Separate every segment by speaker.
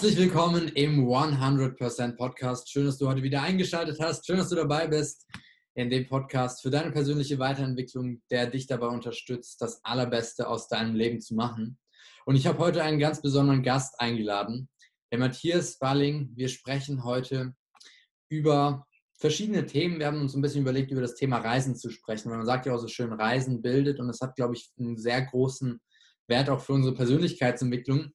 Speaker 1: Herzlich willkommen im 100% Podcast. Schön, dass du heute wieder eingeschaltet hast. Schön, dass du dabei bist in dem Podcast für deine persönliche Weiterentwicklung, der dich dabei unterstützt, das Allerbeste aus deinem Leben zu machen. Und ich habe heute einen ganz besonderen Gast eingeladen, der Matthias Balling. Wir sprechen heute über verschiedene Themen. Wir haben uns ein bisschen überlegt, über das Thema Reisen zu sprechen, weil man sagt ja auch so schön, Reisen bildet und das hat, glaube ich, einen sehr großen Wert auch für unsere Persönlichkeitsentwicklung.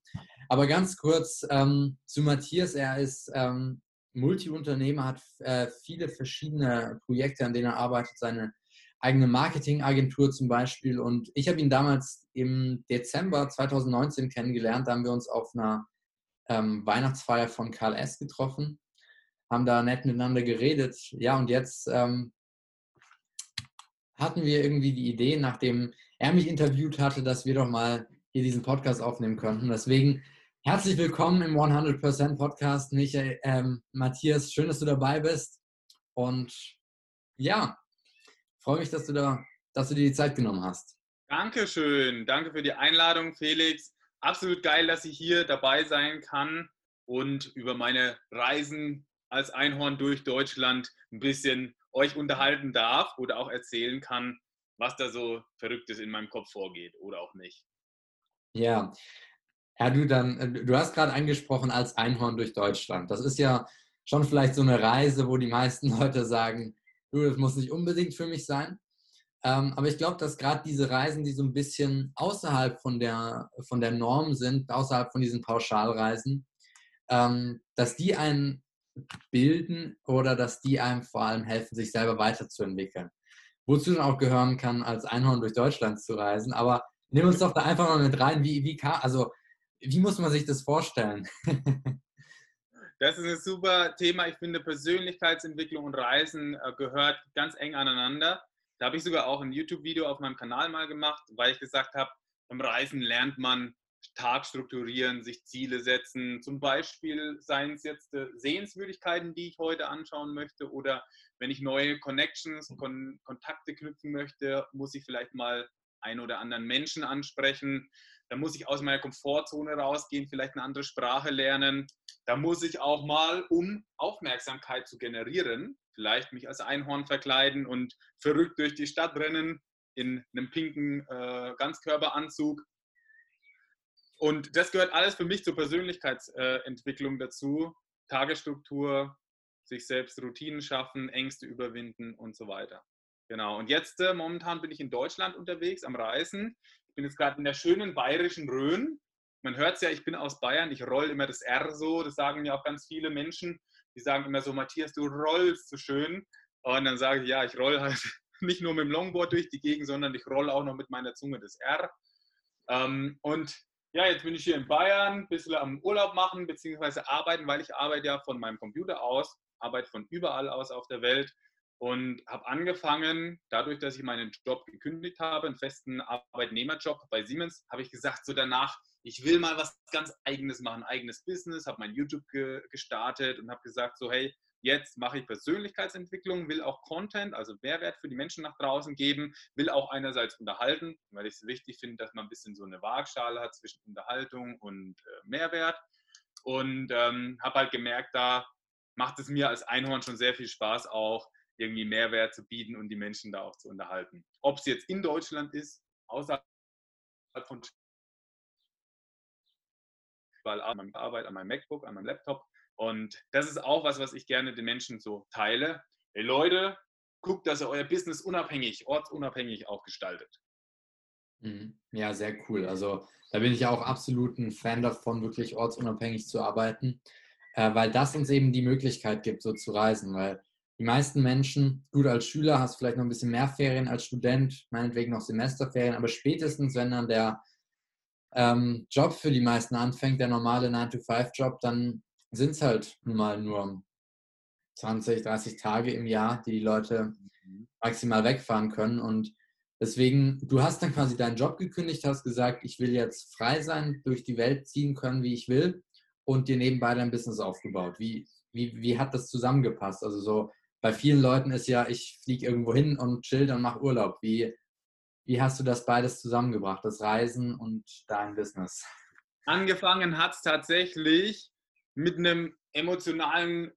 Speaker 1: Aber ganz kurz ähm, zu Matthias. Er ist ähm, Multiunternehmer, hat äh, viele verschiedene Projekte, an denen er arbeitet, seine eigene Marketingagentur zum Beispiel. Und ich habe ihn damals im Dezember 2019 kennengelernt. Da haben wir uns auf einer ähm, Weihnachtsfeier von Karl S. getroffen, haben da nett miteinander geredet. Ja, und jetzt ähm, hatten wir irgendwie die Idee, nachdem er mich interviewt hatte, dass wir doch mal hier diesen Podcast aufnehmen könnten. Deswegen Herzlich willkommen im 100% Podcast, Michael, ähm, Matthias. Schön, dass du dabei bist. Und ja, freue mich, dass du, da, dass du dir die Zeit genommen hast.
Speaker 2: Dankeschön. Danke für die Einladung, Felix. Absolut geil, dass ich hier dabei sein kann und über meine Reisen als Einhorn durch Deutschland ein bisschen euch unterhalten darf oder auch erzählen kann, was da so Verrücktes in meinem Kopf vorgeht oder auch nicht.
Speaker 1: Ja, ja, du dann, äh, du hast gerade angesprochen als Einhorn durch Deutschland. Das ist ja schon vielleicht so eine Reise, wo die meisten Leute sagen, du, das muss nicht unbedingt für mich sein. Ähm, aber ich glaube, dass gerade diese Reisen, die so ein bisschen außerhalb von der, von der Norm sind, außerhalb von diesen Pauschalreisen, ähm, dass die einen bilden oder dass die einem vor allem helfen, sich selber weiterzuentwickeln. Wozu dann auch gehören kann, als Einhorn durch Deutschland zu reisen. Aber nimm uns doch da einfach mal mit rein, wie, wie also wie muss man sich das vorstellen?
Speaker 2: Das ist ein super Thema. Ich finde, Persönlichkeitsentwicklung und Reisen äh, gehört ganz eng aneinander. Da habe ich sogar auch ein YouTube-Video auf meinem Kanal mal gemacht, weil ich gesagt habe, beim Reisen lernt man Tag strukturieren, sich Ziele setzen. Zum Beispiel seien es jetzt äh, Sehenswürdigkeiten, die ich heute anschauen möchte, oder wenn ich neue Connections, Kon Kontakte knüpfen möchte, muss ich vielleicht mal einen oder anderen Menschen ansprechen. Da muss ich aus meiner Komfortzone rausgehen, vielleicht eine andere Sprache lernen. Da muss ich auch mal, um Aufmerksamkeit zu generieren, vielleicht mich als Einhorn verkleiden und verrückt durch die Stadt rennen in einem pinken äh, Ganzkörperanzug. Und das gehört alles für mich zur Persönlichkeitsentwicklung dazu. Tagesstruktur, sich selbst Routinen schaffen, Ängste überwinden und so weiter. Genau. Und jetzt äh, momentan bin ich in Deutschland unterwegs am Reisen bin jetzt gerade in der schönen bayerischen Rhön. Man hört es ja, ich bin aus Bayern, ich roll immer das R so. Das sagen mir auch ganz viele Menschen. Die sagen immer so, Matthias, du rollst so schön. Und dann sage ich, ja, ich roll halt nicht nur mit dem Longboard durch die Gegend, sondern ich roll auch noch mit meiner Zunge das R. Ähm, und ja, jetzt bin ich hier in Bayern, ein bisschen am Urlaub machen, beziehungsweise arbeiten, weil ich arbeite ja von meinem Computer aus, arbeite von überall aus auf der Welt und habe angefangen, dadurch, dass ich meinen Job gekündigt habe, einen festen Arbeitnehmerjob bei Siemens, habe ich gesagt, so danach, ich will mal was ganz eigenes machen, eigenes Business, habe mein YouTube ge gestartet und habe gesagt, so hey, jetzt mache ich Persönlichkeitsentwicklung, will auch Content, also Mehrwert für die Menschen nach draußen geben, will auch einerseits unterhalten, weil ich es wichtig finde, dass man ein bisschen so eine Waagschale hat zwischen Unterhaltung und äh, Mehrwert. Und ähm, habe halt gemerkt, da macht es mir als Einhorn schon sehr viel Spaß auch, irgendwie Mehrwert zu bieten und die Menschen da auch zu unterhalten. Ob es jetzt in Deutschland ist, außerhalb von weil an meiner Arbeit, an meinem MacBook, an meinem Laptop. Und das ist auch was, was ich gerne den Menschen so teile. Hey Leute, guckt, dass ihr euer Business unabhängig, ortsunabhängig auch gestaltet.
Speaker 1: Mhm. Ja, sehr cool. Also da bin ich auch absolut ein Fan davon, wirklich ortsunabhängig zu arbeiten, äh, weil das uns eben die Möglichkeit gibt, so zu reisen. Weil die meisten Menschen, gut als Schüler hast vielleicht noch ein bisschen mehr Ferien als Student, meinetwegen noch Semesterferien, aber spätestens, wenn dann der ähm, Job für die meisten anfängt, der normale 9-to-5-Job, dann sind es halt nun mal nur 20, 30 Tage im Jahr, die die Leute mhm. maximal wegfahren können. Und deswegen, du hast dann quasi deinen Job gekündigt, hast gesagt, ich will jetzt frei sein, durch die Welt ziehen können, wie ich will und dir nebenbei dein Business aufgebaut. Wie, wie, wie hat das zusammengepasst? Also so, bei vielen Leuten ist ja, ich fliege irgendwo hin und chill und mache Urlaub. Wie, wie hast du das beides zusammengebracht, das Reisen und dein Business?
Speaker 2: Angefangen hat es tatsächlich mit einem emotionalen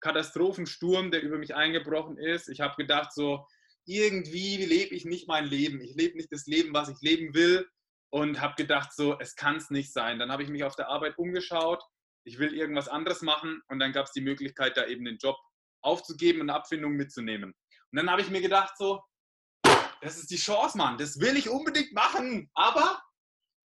Speaker 2: Katastrophensturm, der über mich eingebrochen ist. Ich habe gedacht, so irgendwie lebe ich nicht mein Leben. Ich lebe nicht das Leben, was ich leben will. Und habe gedacht, so, es kann es nicht sein. Dann habe ich mich auf der Arbeit umgeschaut. Ich will irgendwas anderes machen. Und dann gab es die Möglichkeit, da eben den Job aufzugeben und eine Abfindung mitzunehmen. Und dann habe ich mir gedacht, so, das ist die Chance, Mann. Das will ich unbedingt machen. Aber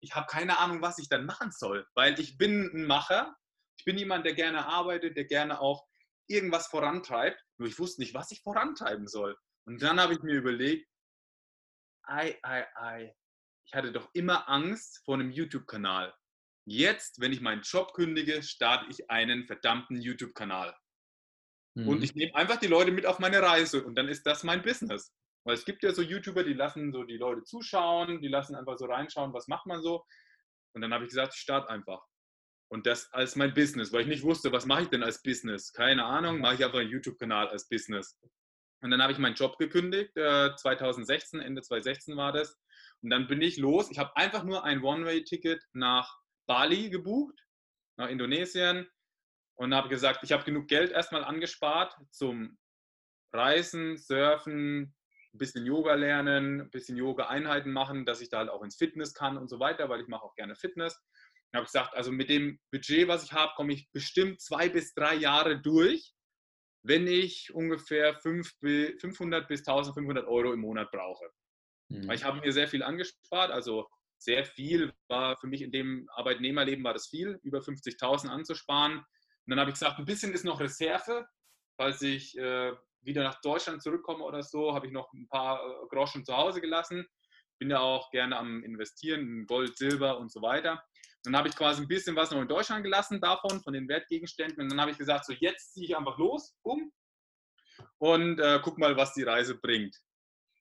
Speaker 2: ich habe keine Ahnung, was ich dann machen soll. Weil ich bin ein Macher. Ich bin jemand, der gerne arbeitet, der gerne auch irgendwas vorantreibt. Nur ich wusste nicht, was ich vorantreiben soll. Und dann habe ich mir überlegt, ei, ei, ei, ich hatte doch immer Angst vor einem YouTube-Kanal. Jetzt, wenn ich meinen Job kündige, starte ich einen verdammten YouTube-Kanal. Mhm. Und ich nehme einfach die Leute mit auf meine Reise und dann ist das mein Business. Weil es gibt ja so YouTuber, die lassen so die Leute zuschauen, die lassen einfach so reinschauen, was macht man so. Und dann habe ich gesagt, ich starte einfach. Und das als mein Business, weil ich nicht wusste, was mache ich denn als Business? Keine Ahnung, mache ich einfach einen YouTube-Kanal als Business. Und dann habe ich meinen Job gekündigt, äh, 2016, Ende 2016 war das. Und dann bin ich los. Ich habe einfach nur ein One-Way-Ticket nach Bali gebucht, nach Indonesien. Und habe gesagt, ich habe genug Geld erstmal angespart zum Reisen, Surfen, ein bisschen Yoga lernen, ein bisschen Yoga-Einheiten machen, dass ich da halt auch ins Fitness kann und so weiter, weil ich mache auch gerne Fitness. Ich habe gesagt, also mit dem Budget, was ich habe, komme ich bestimmt zwei bis drei Jahre durch, wenn ich ungefähr 500 bis 1500 Euro im Monat brauche. Mhm. Ich habe mir sehr viel angespart, also sehr viel war für mich in dem Arbeitnehmerleben war das viel, über 50.000 anzusparen. Und dann habe ich gesagt, ein bisschen ist noch Reserve, falls ich äh, wieder nach Deutschland zurückkomme oder so, habe ich noch ein paar äh, Groschen zu Hause gelassen. Bin ja auch gerne am Investieren in Gold, Silber und so weiter. Dann habe ich quasi ein bisschen was noch in Deutschland gelassen davon, von den Wertgegenständen. Und dann habe ich gesagt, so jetzt ziehe ich einfach los, um und äh, guck mal, was die Reise bringt.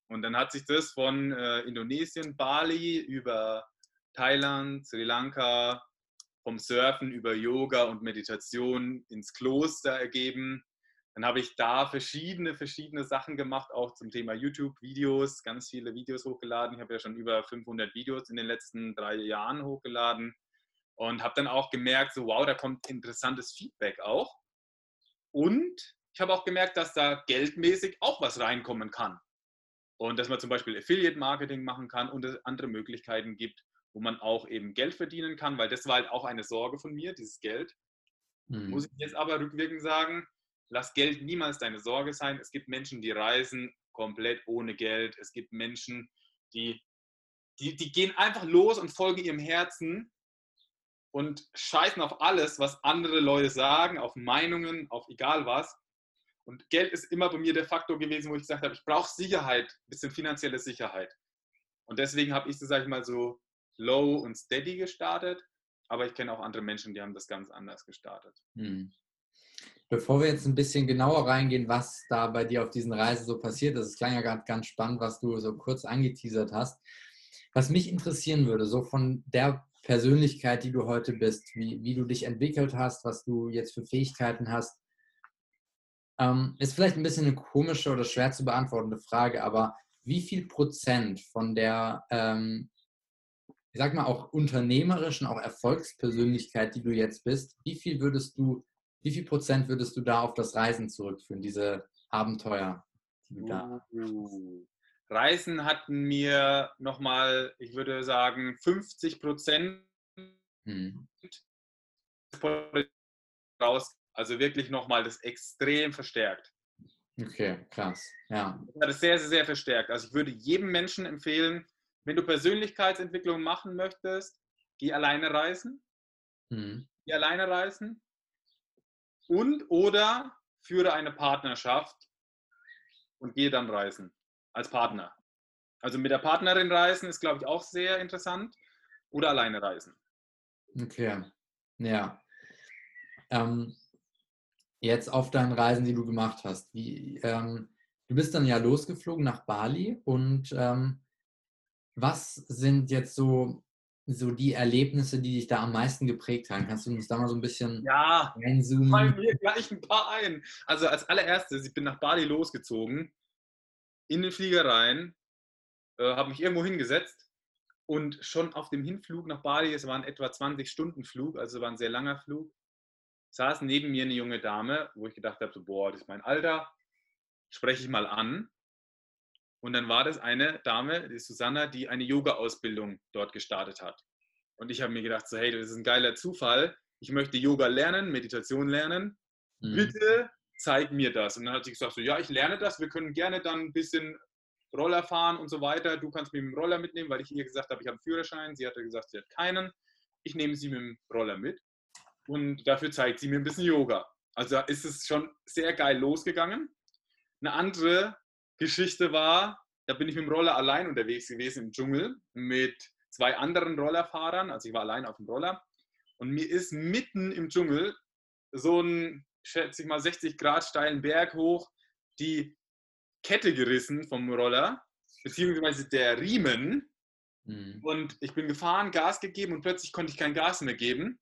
Speaker 2: Und dann hat sich das von äh, Indonesien, Bali über Thailand, Sri Lanka, vom Surfen über Yoga und Meditation ins Kloster ergeben. Dann habe ich da verschiedene, verschiedene Sachen gemacht, auch zum Thema YouTube-Videos, ganz viele Videos hochgeladen. Ich habe ja schon über 500 Videos in den letzten drei Jahren hochgeladen und habe dann auch gemerkt, so wow, da kommt interessantes Feedback auch. Und ich habe auch gemerkt, dass da geldmäßig auch was reinkommen kann. Und dass man zum Beispiel Affiliate-Marketing machen kann und es andere Möglichkeiten gibt, wo man auch eben Geld verdienen kann, weil das war halt auch eine Sorge von mir, dieses Geld. Mhm. Muss ich jetzt aber rückwirkend sagen, lass Geld niemals deine Sorge sein. Es gibt Menschen, die reisen komplett ohne Geld. Es gibt Menschen, die, die, die gehen einfach los und folgen ihrem Herzen und scheißen auf alles, was andere Leute sagen, auf Meinungen, auf egal was. Und Geld ist immer bei mir der Faktor gewesen, wo ich gesagt habe, ich brauche Sicherheit, ein bisschen finanzielle Sicherheit. Und deswegen habe ich das, sage ich mal, so low und steady gestartet. Aber ich kenne auch andere Menschen, die haben das ganz anders gestartet. Hm.
Speaker 1: Bevor wir jetzt ein bisschen genauer reingehen, was da bei dir auf diesen Reisen so passiert ist, es klang ja gerade ganz spannend, was du so kurz angeteasert hast. Was mich interessieren würde, so von der Persönlichkeit, die du heute bist, wie, wie du dich entwickelt hast, was du jetzt für Fähigkeiten hast, ähm, ist vielleicht ein bisschen eine komische oder schwer zu beantwortende Frage, aber wie viel Prozent von der, ähm, ich sag mal, auch unternehmerischen, auch Erfolgspersönlichkeit, die du jetzt bist, wie viel würdest du wie viel Prozent würdest du da auf das Reisen zurückführen, diese Abenteuer, die du da
Speaker 2: uh, Reisen hatten mir nochmal, ich würde sagen, 50 Prozent hm. raus, also wirklich nochmal das extrem verstärkt.
Speaker 1: Okay, krass. Ja.
Speaker 2: Das hat es sehr, sehr, sehr verstärkt. Also ich würde jedem Menschen empfehlen, wenn du Persönlichkeitsentwicklung machen möchtest, geh alleine reisen. Hm. Geh alleine reisen und oder führe eine Partnerschaft und gehe dann reisen als Partner. Also mit der Partnerin reisen ist, glaube ich, auch sehr interessant. Oder alleine reisen.
Speaker 1: Okay, ja. Ähm, jetzt auf deinen Reisen, die du gemacht hast. Wie, ähm, du bist dann ja losgeflogen nach Bali und ähm, was sind jetzt so so die Erlebnisse, die dich da am meisten geprägt haben? Kannst du uns da mal so ein bisschen
Speaker 2: ja, reinzoomen? Ja, mir gleich ein paar ein. Also als allererstes, ich bin nach Bali losgezogen, in den Flieger rein, äh, habe mich irgendwo hingesetzt und schon auf dem Hinflug nach Bali, es war ein etwa 20 Stunden Flug, also war ein sehr langer Flug, saß neben mir eine junge Dame, wo ich gedacht habe, so, boah, das ist mein Alter, spreche ich mal an. Und dann war das eine Dame, die Susanna, die eine Yoga-Ausbildung dort gestartet hat. Und ich habe mir gedacht, so, hey, das ist ein geiler Zufall. Ich möchte Yoga lernen, Meditation lernen. Mhm. Bitte zeig mir das. Und dann hat sie gesagt, so, ja, ich lerne das. Wir können gerne dann ein bisschen Roller fahren und so weiter. Du kannst mich mit dem Roller mitnehmen, weil ich ihr gesagt habe, ich habe einen Führerschein. Sie hatte gesagt, sie hat keinen. Ich nehme sie mit dem Roller mit. Und dafür zeigt sie mir ein bisschen Yoga. Also ist es schon sehr geil losgegangen. Eine andere Geschichte war, da bin ich mit dem Roller allein unterwegs gewesen im Dschungel mit zwei anderen Rollerfahrern. Also ich war allein auf dem Roller. Und mir ist mitten im Dschungel so ein, schätze ich mal, 60 Grad steilen Berg hoch die Kette gerissen vom Roller, beziehungsweise der Riemen. Mhm. Und ich bin gefahren, Gas gegeben und plötzlich konnte ich kein Gas mehr geben.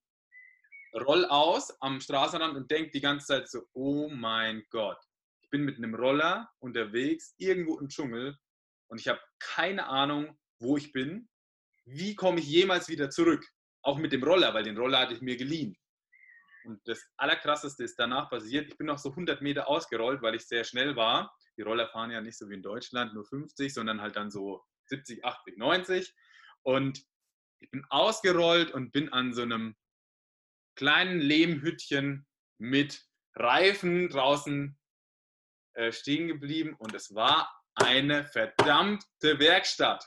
Speaker 2: Roll aus am Straßenrand und denke die ganze Zeit so, oh mein Gott, ich bin mit einem Roller unterwegs, irgendwo im Dschungel und ich habe keine Ahnung, wo ich bin. Wie komme ich jemals wieder zurück? Auch mit dem Roller, weil den Roller hatte ich mir geliehen. Und das Allerkrasseste ist danach passiert. Ich bin noch so 100 Meter ausgerollt, weil ich sehr schnell war. Die Roller fahren ja nicht so wie in Deutschland, nur 50, sondern halt dann so 70, 80, 90. Und ich bin ausgerollt und bin an so einem kleinen Lehmhütchen mit Reifen draußen äh, stehen geblieben. Und es war eine verdammte Werkstatt.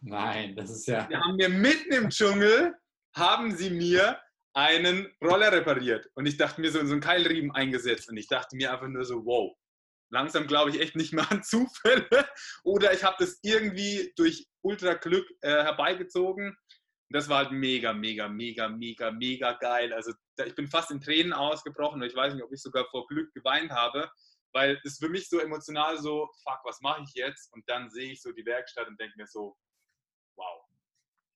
Speaker 1: Nein, das ist ja.
Speaker 2: Die haben mir mitten im Dschungel, haben sie mir einen Roller repariert. Und ich dachte mir so so einen Keilriemen eingesetzt. Und ich dachte mir einfach nur so, wow, langsam glaube ich echt nicht mehr an Zufälle. Oder ich habe das irgendwie durch Ultra-Glück äh, herbeigezogen. Das war halt mega, mega, mega, mega, mega geil. Also ich bin fast in Tränen ausgebrochen und ich weiß nicht, ob ich sogar vor Glück geweint habe, weil es für mich so emotional so, fuck, was mache ich jetzt? Und dann sehe ich so die Werkstatt und denke mir so, wow,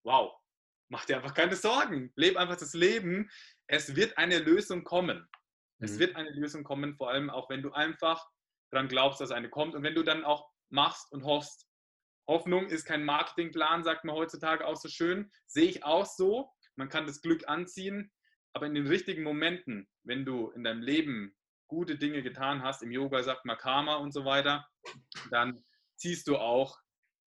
Speaker 2: wow, mach dir einfach keine Sorgen. Leb einfach das Leben. Es wird eine Lösung kommen. Es mhm. wird eine Lösung kommen, vor allem auch wenn du einfach daran glaubst, dass eine kommt und wenn du dann auch machst und hoffst. Hoffnung ist kein Marketingplan, sagt man heutzutage auch so schön. Sehe ich auch so. Man kann das Glück anziehen, aber in den richtigen Momenten, wenn du in deinem Leben gute Dinge getan hast, im Yoga sagt man Karma und so weiter, dann ziehst du auch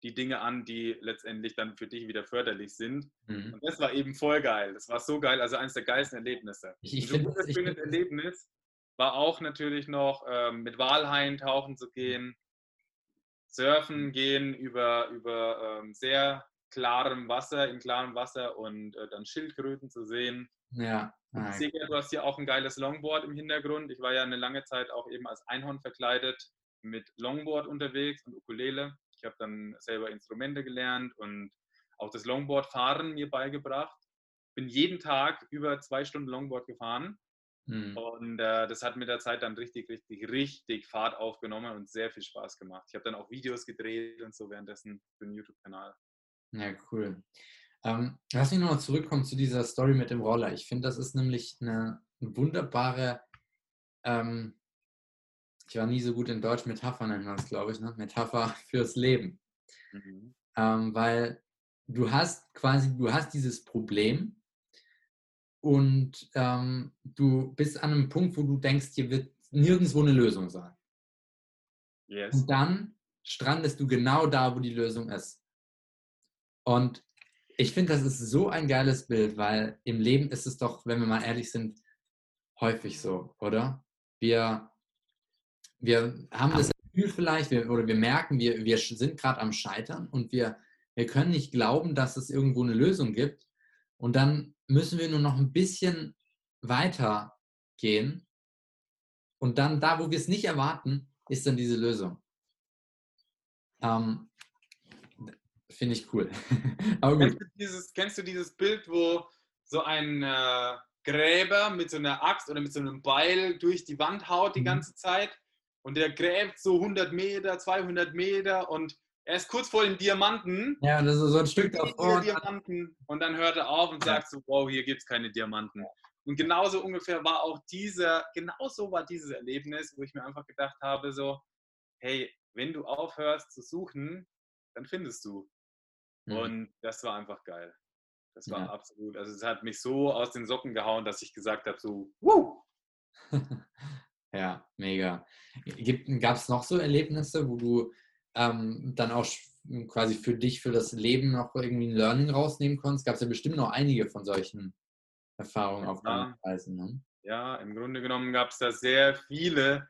Speaker 2: die Dinge an, die letztendlich dann für dich wieder förderlich sind. Mhm. Und das war eben voll geil. Das war so geil, also eines der geilsten Erlebnisse.
Speaker 1: Ich so ein
Speaker 2: schönes Erlebnis war auch natürlich noch ähm, mit Walhaien tauchen zu gehen, surfen gehen über, über ähm, sehr klarem Wasser, in klarem Wasser und äh, dann Schildkröten zu sehen.
Speaker 1: Ja.
Speaker 2: Ich sehe ja, du hast hier auch ein geiles Longboard im Hintergrund. Ich war ja eine lange Zeit auch eben als Einhorn verkleidet mit Longboard unterwegs und Ukulele. Ich habe dann selber Instrumente gelernt und auch das Longboard-Fahren mir beigebracht. Bin jeden Tag über zwei Stunden Longboard gefahren. Mhm. Und äh, das hat mit der Zeit dann richtig, richtig, richtig Fahrt aufgenommen und sehr viel Spaß gemacht. Ich habe dann auch Videos gedreht und so währenddessen für den YouTube-Kanal.
Speaker 1: Ja, cool. Ähm, lass mich nochmal zurückkommen zu dieser Story mit dem Roller. Ich finde, das ist nämlich eine wunderbare ähm, ich war nie so gut in Deutsch, Metapher nennt man es, glaube ich, ne? Metapher fürs Leben. Mhm. Ähm, weil du hast quasi, du hast dieses Problem und ähm, du bist an einem Punkt, wo du denkst, hier wird nirgendwo eine Lösung sein. Yes. Und dann strandest du genau da, wo die Lösung ist. Und ich finde, das ist so ein geiles Bild, weil im Leben ist es doch, wenn wir mal ehrlich sind, häufig so, oder? Wir wir haben das Gefühl vielleicht, wir, oder wir merken, wir, wir sind gerade am Scheitern und wir, wir können nicht glauben, dass es irgendwo eine Lösung gibt. Und dann müssen wir nur noch ein bisschen weiter gehen. Und dann da, wo wir es nicht erwarten, ist dann diese Lösung. Ähm, Finde ich cool.
Speaker 2: kennst, du dieses, kennst du dieses Bild, wo so ein äh, Gräber mit so einer Axt oder mit so einem Beil durch die Wand haut die mhm. ganze Zeit und der gräbt so 100 Meter, 200 Meter und er ist kurz vor dem Diamanten.
Speaker 1: Ja, das ist so ein Stück davor.
Speaker 2: Diamanten und dann hört er auf und sagt so, wow, hier gibt es keine Diamanten. Und genauso ungefähr war auch dieser, genauso war dieses Erlebnis, wo ich mir einfach gedacht habe, so, hey, wenn du aufhörst zu suchen, dann findest du. Mhm. Und das war einfach geil. Das war ja. absolut, also es hat mich so aus den Socken gehauen, dass ich gesagt habe, so, wow,
Speaker 1: ja, mega. Gab es noch so Erlebnisse, wo du ähm, dann auch quasi für dich, für das Leben noch irgendwie ein Learning rausnehmen konntest? Gab es ja bestimmt noch einige von solchen Erfahrungen auf deinen Reisen. Ne?
Speaker 2: Ja, im Grunde genommen gab es da sehr viele,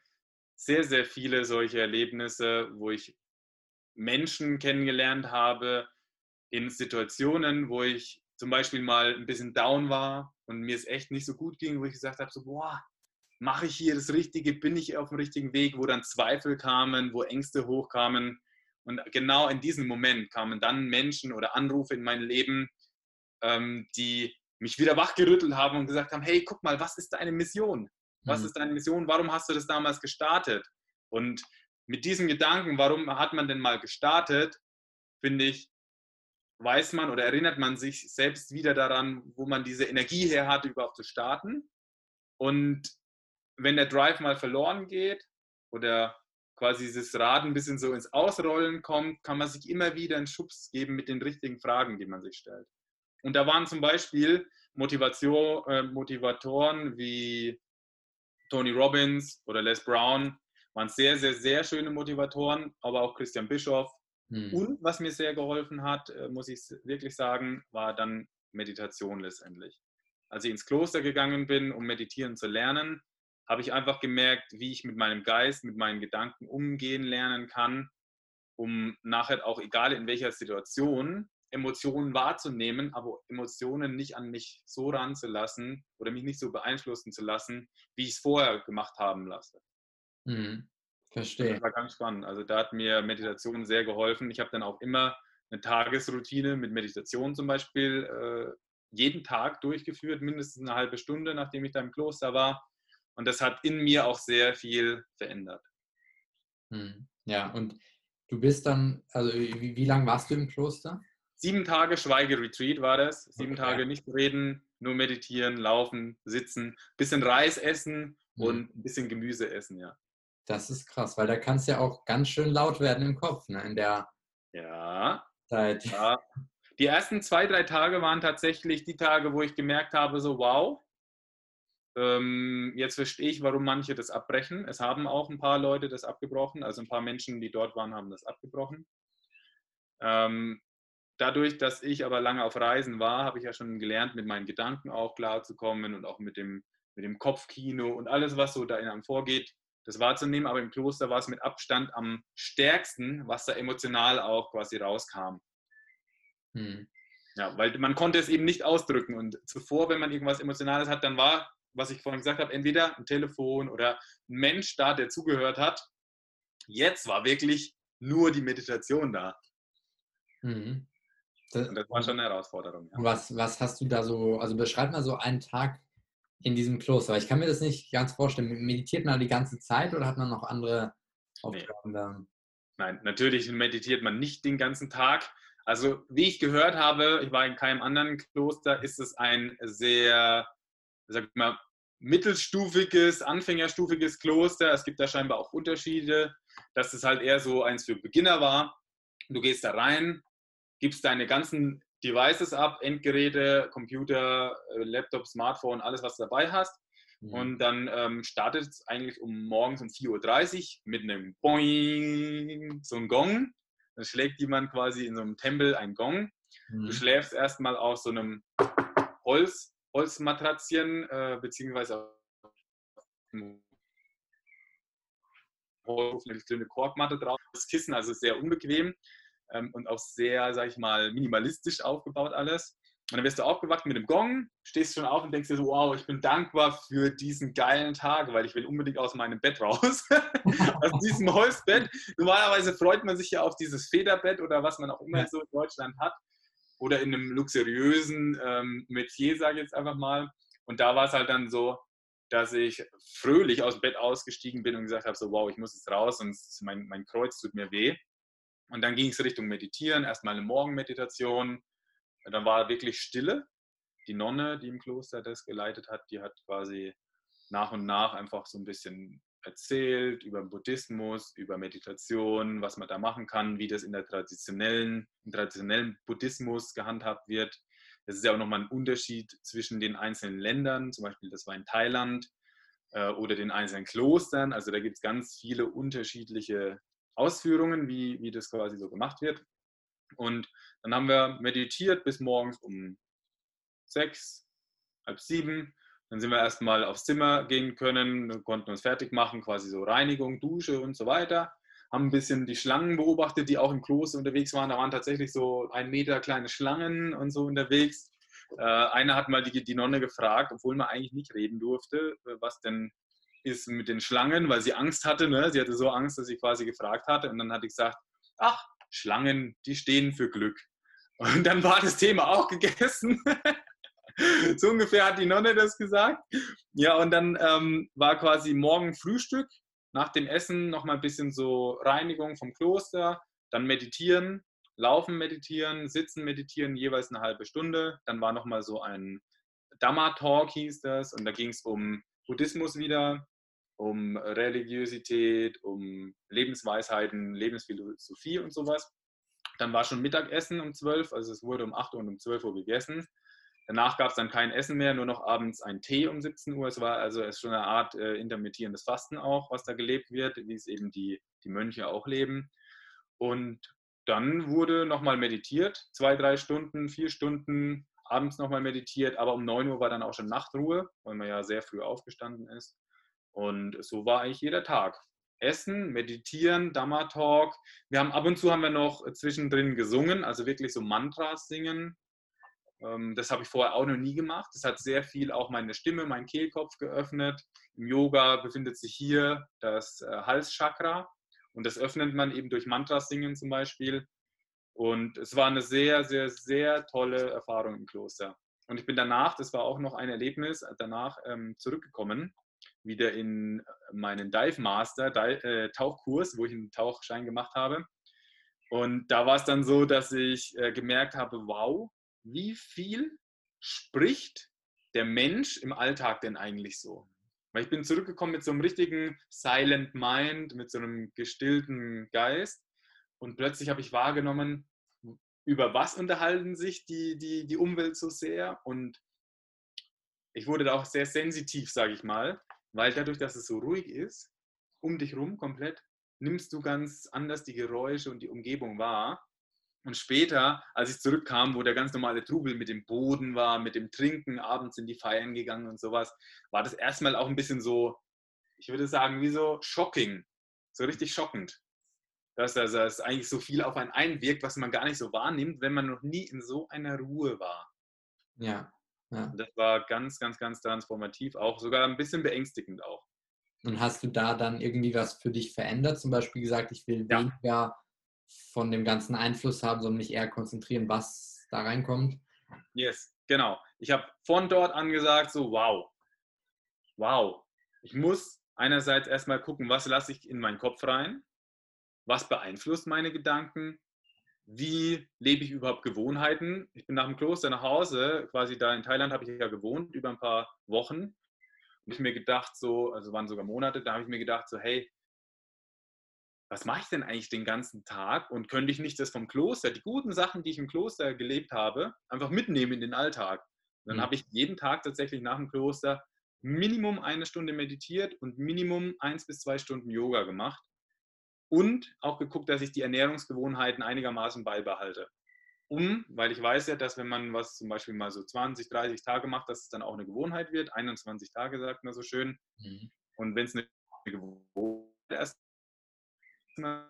Speaker 2: sehr, sehr viele solche Erlebnisse, wo ich Menschen kennengelernt habe in Situationen, wo ich zum Beispiel mal ein bisschen down war und mir es echt nicht so gut ging, wo ich gesagt habe, so, boah, mache ich hier das Richtige, bin ich auf dem richtigen Weg, wo dann Zweifel kamen, wo Ängste hochkamen. Und genau in diesem Moment kamen dann Menschen oder Anrufe in mein Leben, ähm, die mich wieder wachgerüttelt haben und gesagt haben, hey, guck mal, was ist deine Mission? Was mhm. ist deine Mission? Warum hast du das damals gestartet? Und mit diesem Gedanken, warum hat man denn mal gestartet, finde ich, weiß man oder erinnert man sich selbst wieder daran, wo man diese Energie her hatte, überhaupt zu starten. Und wenn der Drive mal verloren geht oder quasi dieses Rad ein bisschen so ins Ausrollen kommt, kann man sich immer wieder einen Schubs geben mit den richtigen Fragen, die man sich stellt. Und da waren zum Beispiel Motivation, äh, Motivatoren wie Tony Robbins oder Les Brown, waren sehr, sehr, sehr schöne Motivatoren, aber auch Christian Bischoff. Hm. Und was mir sehr geholfen hat, äh, muss ich wirklich sagen, war dann Meditation letztendlich. Als ich ins Kloster gegangen bin, um meditieren zu lernen, habe ich einfach gemerkt, wie ich mit meinem Geist, mit meinen Gedanken umgehen lernen kann, um nachher auch, egal in welcher Situation, Emotionen wahrzunehmen, aber Emotionen nicht an mich so ranzulassen oder mich nicht so beeinflussen zu lassen, wie ich es vorher gemacht haben lasse.
Speaker 1: Mhm. Verstehe.
Speaker 2: Das war ganz spannend. Also da hat mir Meditation sehr geholfen. Ich habe dann auch immer eine Tagesroutine mit Meditation zum Beispiel äh, jeden Tag durchgeführt, mindestens eine halbe Stunde, nachdem ich da im Kloster war. Und das hat in mir auch sehr viel verändert.
Speaker 1: Mhm. Ja, und du bist dann, also wie, wie lange warst du im Kloster?
Speaker 2: sieben Tage Schweigeretreat war das. Sieben okay. Tage nicht reden, nur meditieren, laufen, sitzen, bisschen Reis essen und ein bisschen Gemüse essen, ja.
Speaker 1: Das ist krass, weil da kann es ja auch ganz schön laut werden im Kopf, ne? In der
Speaker 2: ja, Zeit. Ja. Die ersten zwei, drei Tage waren tatsächlich die Tage, wo ich gemerkt habe, so wow, ähm, jetzt verstehe ich, warum manche das abbrechen. Es haben auch ein paar Leute das abgebrochen, also ein paar Menschen, die dort waren, haben das abgebrochen. Ähm, dadurch, dass ich aber lange auf Reisen war, habe ich ja schon gelernt, mit meinen Gedanken auch klarzukommen und auch mit dem, mit dem Kopfkino und alles, was so da in einem vorgeht, das wahrzunehmen. Aber im Kloster war es mit Abstand am stärksten, was da emotional auch quasi rauskam. Hm. Ja, weil man konnte es eben nicht ausdrücken. Und zuvor, wenn man irgendwas Emotionales hat, dann war, was ich vorhin gesagt habe, entweder ein Telefon oder ein Mensch da, der zugehört hat. Jetzt war wirklich nur die Meditation da. Mhm. Das, das war schon eine Herausforderung.
Speaker 1: Ja. Was, was hast du da so, also beschreib mal so einen Tag in diesem Kloster. Ich kann mir das nicht ganz vorstellen. Meditiert man die ganze Zeit oder hat man noch andere Aufgaben nee. da?
Speaker 2: Nein, natürlich meditiert man nicht den ganzen Tag. Also wie ich gehört habe, ich war in keinem anderen Kloster, ist es ein sehr, sag ich mal, mittelstufiges, anfängerstufiges Kloster. Es gibt da scheinbar auch Unterschiede, dass es halt eher so eins für Beginner war. Du gehst da rein, gibst deine ganzen Devices ab, Endgeräte, Computer, äh, Laptop, Smartphone, alles, was du dabei hast. Mhm. Und dann ähm, startet es eigentlich um morgens um 4.30 Uhr mit einem Boing, so ein Gong. Dann schlägt jemand quasi in so einem Tempel ein Gong. Mhm. Du schläfst erstmal auf so einem Holz, Holzmatratzchen, äh, beziehungsweise auf eine kleine Korkmatte drauf. Das Kissen, also sehr unbequem ähm, und auch sehr, sag ich mal, minimalistisch aufgebaut alles. Und dann wirst du aufgewacht mit dem Gong, stehst schon auf und denkst dir so, wow, ich bin dankbar für diesen geilen Tag, weil ich will unbedingt aus meinem Bett raus. aus diesem Holzbett. Normalerweise freut man sich ja auf dieses Federbett oder was man auch immer so in Deutschland hat. Oder in einem luxuriösen ähm, Metier, sage ich jetzt einfach mal. Und da war es halt dann so, dass ich fröhlich aus dem Bett ausgestiegen bin und gesagt habe, so wow, ich muss jetzt raus, sonst mein, mein Kreuz tut mir weh. Und dann ging es Richtung Meditieren, erstmal eine Morgenmeditation. Dann war wirklich Stille. Die Nonne, die im Kloster das geleitet hat, die hat quasi nach und nach einfach so ein bisschen erzählt über Buddhismus, über Meditation, was man da machen kann, wie das in der traditionellen, im traditionellen Buddhismus gehandhabt wird. Das ist ja auch nochmal ein Unterschied zwischen den einzelnen Ländern. Zum Beispiel, das war in Thailand. äh, oder den einzelnen Klostern. Also da gibt es ganz viele unterschiedliche Ausführungen, wie, wie das quasi so gemacht wird. Und dann haben wir meditiert bis morgens um sechs, halb sieben. Dann sind wir erstmal aufs Zimmer gehen können, konnten uns fertig machen, quasi so Reinigung, Dusche und so weiter. Haben ein bisschen die Schlangen beobachtet, die auch im Kloster unterwegs waren. Da waren tatsächlich so ein Meter kleine Schlangen und so unterwegs. Äh, einer hat mal die, die Nonne gefragt, obwohl man eigentlich nicht reden durfte, was denn ist mit den Schlangen, weil sie Angst hatte. Ne? Sie hatte so Angst, dass sie quasi gefragt hatte. Und dann hatte ich gesagt, ach, Schlangen, die stehen für Glück. Und dann war das Thema auch gegessen. so ungefähr hat die Nonne das gesagt. Ja, und dann ähm, war quasi morgen Frühstück. Nach dem Essen nochmal ein bisschen so Reinigung vom Kloster, dann meditieren, laufen meditieren, sitzen meditieren, jeweils eine halbe Stunde. Dann war nochmal so ein Dhamma-Talk hieß das und da ging es um Buddhismus wieder, um Religiosität, um Lebensweisheiten, Lebensphilosophie und sowas. Dann war schon Mittagessen um 12, also es wurde um 8 Uhr und um 12 Uhr gegessen. Danach gab es dann kein Essen mehr, nur noch abends ein Tee um 17 Uhr. Es war also es schon eine Art äh, intermittierendes Fasten auch, was da gelebt wird, wie es eben die, die Mönche auch leben. Und dann wurde nochmal meditiert, zwei, drei Stunden, vier Stunden, abends nochmal meditiert, aber um 9 Uhr war dann auch schon Nachtruhe, weil man ja sehr früh aufgestanden ist. Und so war eigentlich jeder Tag. Essen, meditieren, Dhamma-Talk. Wir haben ab und zu haben wir noch zwischendrin gesungen, also wirklich so Mantras singen. Ähm, das habe ich vorher auch noch nie gemacht. Das hat sehr viel auch meine Stimme, meinen Kehlkopf geöffnet. Im Yoga befindet sich hier das äh, Halschakra und das öffnet man eben durch Mantras singen zum Beispiel. Und es war eine sehr, sehr, sehr tolle Erfahrung im Kloster. Und ich bin danach, das war auch noch ein Erlebnis, danach ähm, zurückgekommen wieder in meinen Dive Master äh, Tauchkurs, wo ich einen Tauchschein gemacht habe. Und da war es dann so, dass ich äh, gemerkt habe, wow, wie viel spricht der Mensch im Alltag denn eigentlich so? Weil ich bin zurückgekommen mit so einem richtigen Silent Mind, mit so einem gestillten Geist. Und plötzlich habe ich wahrgenommen, über was unterhalten sich die, die, die Umwelt so sehr. Und ich wurde da auch sehr sensitiv, sage ich mal, weil dadurch, dass es so ruhig ist, um dich rum komplett, nimmst du ganz anders die Geräusche und die Umgebung wahr. Und später, als ich zurückkam, wo der ganz normale Trubel mit dem Boden war, mit dem Trinken, abends in die Feiern gegangen und sowas, war das erstmal auch ein bisschen so, ich würde sagen, wie so shocking, so richtig schockend. Dass das eigentlich so viel auf einen einwirkt, was man gar nicht so wahrnimmt, wenn man noch nie in so einer Ruhe war.
Speaker 1: Ja. Ja.
Speaker 2: Das war ganz, ganz, ganz transformativ, auch sogar ein bisschen beängstigend auch.
Speaker 1: Und hast du da dann irgendwie was für dich verändert? Zum Beispiel gesagt, ich will ja. weniger von dem ganzen Einfluss haben, sondern mich eher konzentrieren, was da reinkommt?
Speaker 2: Yes, genau. Ich habe von dort an gesagt, so wow, wow. Ich muss einerseits erstmal gucken, was lasse ich in meinen Kopf rein, was beeinflusst meine Gedanken, wie lebe ich überhaupt Gewohnheiten. Ich bin nach dem Kloster nach Hause, quasi da in Thailand habe ich ja gewohnt, über ein paar Wochen. Und ich mir gedacht, so, also waren sogar Monate, da habe ich mir gedacht, so, hey, was mache ich denn eigentlich den ganzen Tag? Und könnte ich nicht das vom Kloster, die guten Sachen, die ich im Kloster gelebt habe, einfach mitnehmen in den Alltag? Und dann mhm. habe ich jeden Tag tatsächlich nach dem Kloster Minimum eine Stunde meditiert und Minimum eins bis zwei Stunden Yoga gemacht und auch geguckt, dass ich die Ernährungsgewohnheiten einigermaßen beibehalte. Um, weil ich weiß ja, dass wenn man was zum Beispiel mal so 20, 30 Tage macht, dass es dann auch eine Gewohnheit wird. 21 Tage sagt man so schön. Mhm. Und wenn es eine Gewohnheit ist, dann,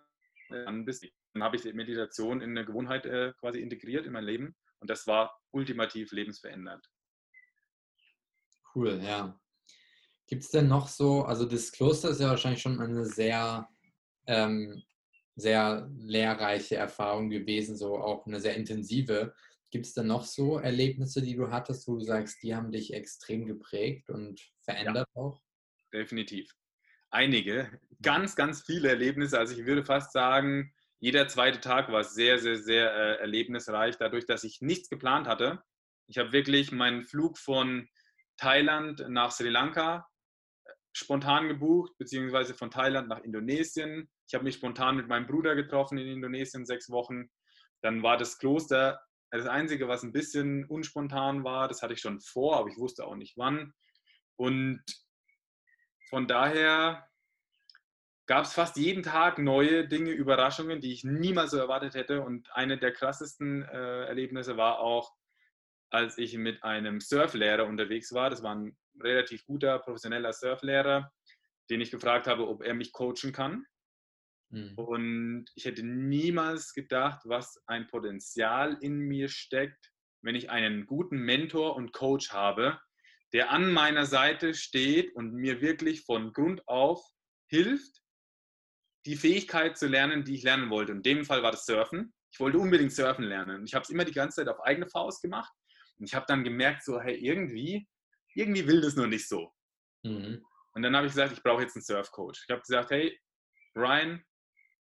Speaker 2: dann habe ich die Meditation in eine Gewohnheit äh, quasi integriert in mein Leben. Und das war ultimativ lebensverändernd.
Speaker 1: Cool, ja. Gibt es denn noch so, also das Kloster ist ja wahrscheinlich schon eine sehr ähm, sehr lehrreiche Erfahrung gewesen, so auch eine sehr intensive. Gibt es denn noch so Erlebnisse, die du hattest, wo du sagst, die haben dich extrem geprägt und verändert ja, auch?
Speaker 2: Definitiv. Einige, ganz, ganz viele Erlebnisse. Also ich würde fast sagen, jeder zweite Tag war sehr, sehr, sehr äh, erlebnisreich, dadurch, dass ich nichts geplant hatte. Ich habe wirklich meinen Flug von Thailand nach Sri Lanka spontan gebucht, beziehungsweise von Thailand nach Indonesien. Ich habe mich spontan mit meinem Bruder getroffen in Indonesien sechs Wochen. Dann war das Kloster das Einzige, was ein bisschen unspontan war. Das hatte ich schon vor, aber ich wusste auch nicht wann. Und von daher gab es fast jeden Tag neue Dinge, Überraschungen, die ich niemals so erwartet hätte. Und eine der krassesten äh, Erlebnisse war auch, als ich mit einem Surflehrer unterwegs war. Das war ein relativ guter, professioneller Surflehrer, den ich gefragt habe, ob er mich coachen kann. Mhm. Und ich hätte niemals gedacht, was ein Potenzial in mir steckt, wenn ich einen guten Mentor und Coach habe, der an meiner Seite steht und mir wirklich von Grund auf hilft, die Fähigkeit zu lernen, die ich lernen wollte. in dem Fall war das Surfen. Ich wollte unbedingt Surfen lernen. Ich habe es immer die ganze Zeit auf eigene Faust gemacht. Und ich habe dann gemerkt, so, hey, irgendwie, irgendwie will das nur nicht so. Mhm. Und dann habe ich gesagt, ich brauche jetzt einen Surfcoach. Ich habe gesagt, hey, Ryan,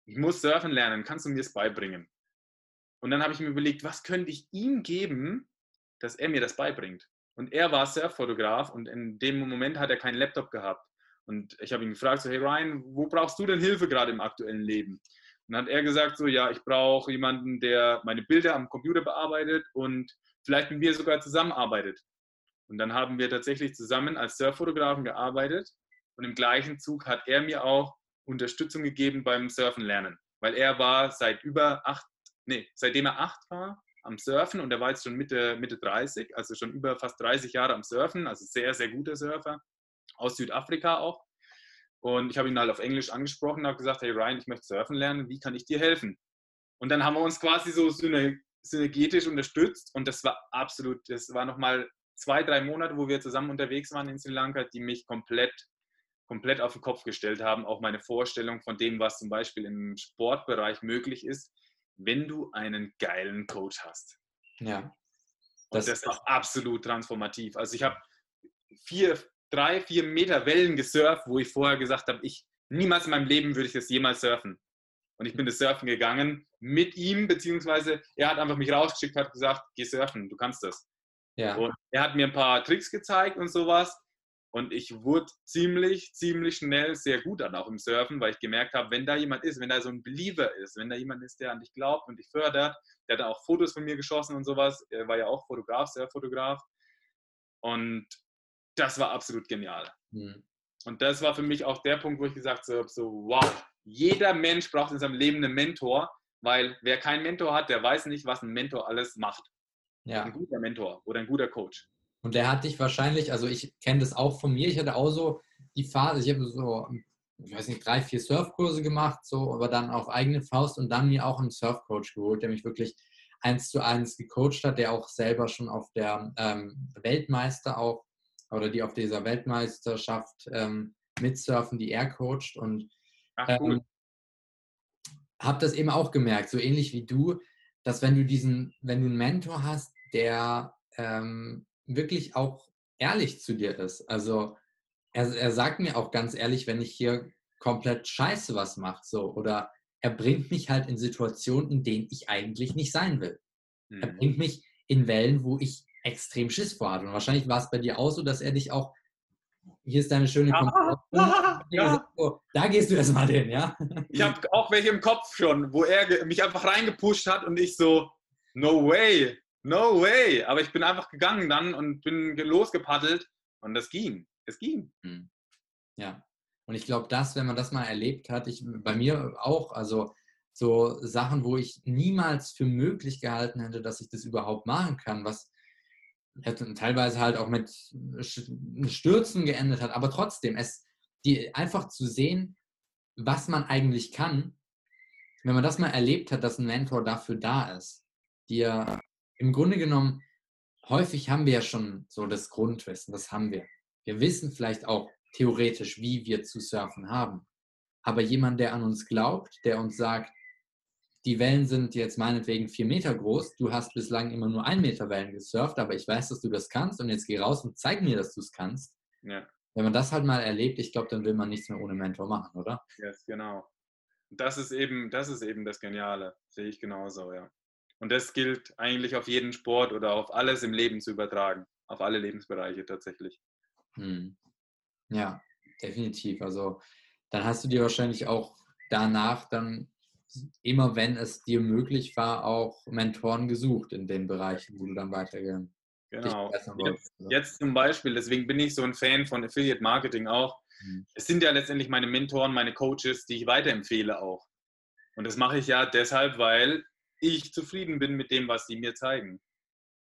Speaker 2: ich muss surfen lernen, kannst du mir das beibringen? Und dann habe ich mir überlegt, was könnte ich ihm geben, dass er mir das beibringt? Und er war Surffotograf und in dem Moment hat er keinen Laptop gehabt. Und ich habe ihn gefragt, so, hey Ryan, wo brauchst du denn Hilfe gerade im aktuellen Leben? Und dann hat er gesagt, so, ja, ich brauche jemanden, der meine Bilder am Computer bearbeitet und vielleicht mit mir sogar zusammenarbeitet. Und dann haben wir tatsächlich zusammen als Surffotografen gearbeitet und im gleichen Zug hat er mir auch Unterstützung gegeben beim Surfen lernen, weil er war seit über acht, nee, seitdem er acht war am Surfen und er war jetzt schon Mitte, Mitte 30, also schon über fast 30 Jahre am Surfen, also sehr, sehr guter Surfer aus Südafrika auch. Und ich habe ihn halt auf Englisch angesprochen und habe gesagt, hey Ryan, ich möchte surfen lernen, wie kann ich dir helfen? Und dann haben wir uns quasi so synergetisch unterstützt und das war absolut, das war nochmal zwei, drei Monate, wo wir zusammen unterwegs waren in Sri Lanka, die mich komplett, komplett auf den Kopf gestellt haben. Auch meine Vorstellung von dem, was zum Beispiel im Sportbereich möglich ist, wenn du einen geilen Coach hast.
Speaker 1: Ja.
Speaker 2: Das, und das war absolut transformativ. Also ich habe vier, drei, vier Meter Wellen gesurft, wo ich vorher gesagt habe, ich niemals in meinem Leben würde ich das jemals surfen. Und ich bin das Surfen gegangen mit ihm, beziehungsweise er hat einfach mich rausgeschickt, hat gesagt, geh surfen, du kannst das. Ja. Und er hat mir ein paar Tricks gezeigt und sowas. Und ich wurde ziemlich, ziemlich schnell sehr gut dann auch im Surfen, weil ich gemerkt habe, wenn da jemand ist, wenn da so ein Believer ist, wenn da jemand ist, der an dich glaubt und dich fördert, der hat auch Fotos von mir geschossen und sowas. Er war ja auch Fotograf, Surffotograf. Und das war absolut genial. Mhm. Und das war für mich auch der Punkt, wo ich gesagt habe, so, wow, jeder Mensch braucht in seinem Leben einen Mentor, weil wer keinen Mentor hat, der weiß nicht, was ein Mentor alles macht. Ja. Ein guter Mentor oder ein guter Coach.
Speaker 1: Und der hat dich wahrscheinlich, also ich kenne das auch von mir, ich hatte auch so die Phase, ich habe so, ich weiß nicht, drei, vier Surfkurse gemacht, so, aber dann auf eigene Faust und dann mir auch einen Surfcoach geholt, der mich wirklich eins zu eins gecoacht hat, der auch selber schon auf der ähm, Weltmeister auch oder die auf dieser Weltmeisterschaft ähm, mitsurfen, die er coacht und ähm, habe das eben auch gemerkt, so ähnlich wie du, dass wenn du diesen, wenn du einen Mentor hast, der ähm, wirklich auch ehrlich zu dir ist, also er, er sagt mir auch ganz ehrlich, wenn ich hier komplett scheiße was mache, so, oder er bringt mich halt in Situationen, in denen ich eigentlich nicht sein will. Mhm. Er bringt mich in Wellen, wo ich extrem Schiss vor hatte. Und wahrscheinlich war es bei dir auch so, dass er dich auch, hier ist deine schöne
Speaker 2: ja, ja,
Speaker 1: ja. Oh, da gehst du erstmal hin, ja?
Speaker 2: Ich habe auch welche im Kopf schon, wo er mich einfach reingepusht hat und ich so, no way, no way. Aber ich bin einfach gegangen dann und bin losgepaddelt und das ging. Es ging. Hm.
Speaker 1: Ja. Und ich glaube, das, wenn man das mal erlebt hat, ich bei mir auch, also so Sachen, wo ich niemals für möglich gehalten hätte, dass ich das überhaupt machen kann, was teilweise halt auch mit Stürzen geendet hat, aber trotzdem, es die einfach zu sehen, was man eigentlich kann, wenn man das mal erlebt hat, dass ein Mentor dafür da ist, dir im Grunde genommen, häufig haben wir ja schon so das Grundwissen, das haben wir. Wir wissen vielleicht auch theoretisch, wie wir zu surfen haben. Aber jemand, der an uns glaubt, der uns sagt, die Wellen sind jetzt meinetwegen vier Meter groß, du hast bislang immer nur ein Meter Wellen gesurft, aber ich weiß, dass du das kannst und jetzt geh raus und zeig mir, dass du es kannst. Ja. Wenn man das halt mal erlebt, ich glaube, dann will man nichts mehr ohne Mentor machen, oder?
Speaker 2: Yes, genau. Das ist eben, das ist eben das Geniale, sehe ich genauso, ja. Und das gilt eigentlich auf jeden Sport oder auf alles im Leben zu übertragen, auf alle Lebensbereiche tatsächlich. Hm.
Speaker 1: Ja, definitiv. Also dann hast du dir wahrscheinlich auch danach dann immer wenn es dir möglich war, auch Mentoren gesucht in den Bereichen, wo du dann weitergegangen
Speaker 2: Genau. Jetzt, jetzt, zum Beispiel, deswegen bin ich so ein Fan von Affiliate Marketing auch. mhm. es sind ja letztendlich meine Mentoren, meine Coaches, die ich weiterempfehle auch. Und das mache ich ja deshalb, weil ich zufrieden bin mit dem, was sie mir zeigen.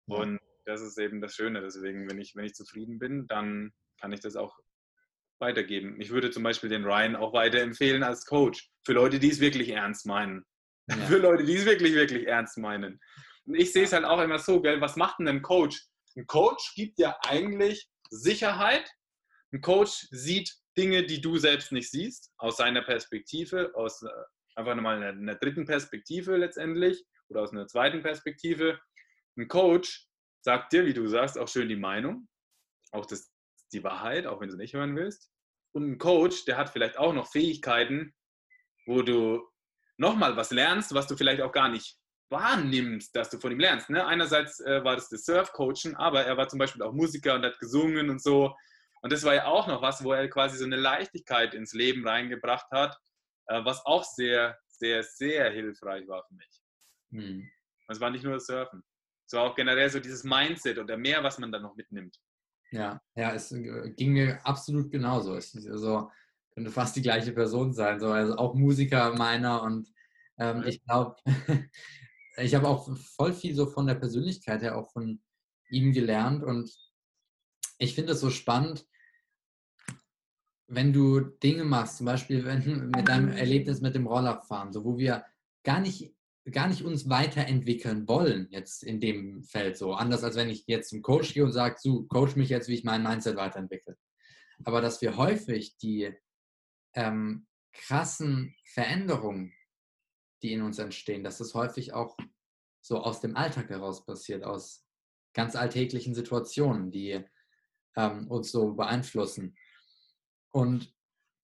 Speaker 2: Ja. Und das ist eben das Schöne. Deswegen, wenn ich, wenn ich zufrieden bin, dann kann ich das auch weitergeben. Ich würde zum Beispiel den Ryan auch weiterempfehlen als Coach. Für Leute, die es wirklich ernst meinen. Ja. Für Leute, die es wirklich, wirklich ernst meinen. Und ich sehe es halt auch immer so, gell, was macht denn ein Coach? Ein Coach gibt ja eigentlich Sicherheit. Ein Coach sieht Dinge, die du selbst nicht siehst, aus seiner Perspektive, aus äh, einfach nochmal einer, einer dritten Perspektive letztendlich oder aus einer zweiten Perspektive. Ein Coach sagt dir, wie du sagst, auch schön die Meinung, auch das, die Wahrheit, auch wenn du nicht hören willst. Und ein Coach, der hat vielleicht auch noch Fähigkeiten, wo du nochmal was lernst, was du vielleicht auch gar nicht wahrnimmst, dass du von ihm lernst. Ne? Einerseits äh, war das das Surf-Coachen, aber er war zum Beispiel auch Musiker und hat gesungen und so. Und das war ja auch noch was, wo er quasi so eine Leichtigkeit ins Leben reingebracht hat, was auch sehr, sehr, sehr hilfreich war für mich. Hm. Es war nicht nur das Surfen. Es war auch generell so dieses Mindset oder mehr, was man da noch mitnimmt.
Speaker 1: Ja, ja, es äh, ging mir absolut genauso. Es also, könnte fast die gleiche Person sein. So, also auch Musiker meiner und ähm, ich glaube, ich habe auch voll viel so von der Persönlichkeit her auch von ihm gelernt und ich finde es so spannend, wenn du Dinge machst, zum Beispiel wenn, mit deinem Erlebnis mit dem Rollerfahren, so wo wir gar nicht, gar nicht uns weiterentwickeln wollen, jetzt in dem Feld so. Anders als wenn ich jetzt zum Coach gehe und sage, so, coach mich jetzt, wie ich mein Mindset weiterentwickle. Aber dass wir häufig die ähm, krassen Veränderungen, die in uns entstehen, dass das häufig auch so aus dem Alltag heraus passiert, aus ganz alltäglichen Situationen, die ähm, uns so beeinflussen. Und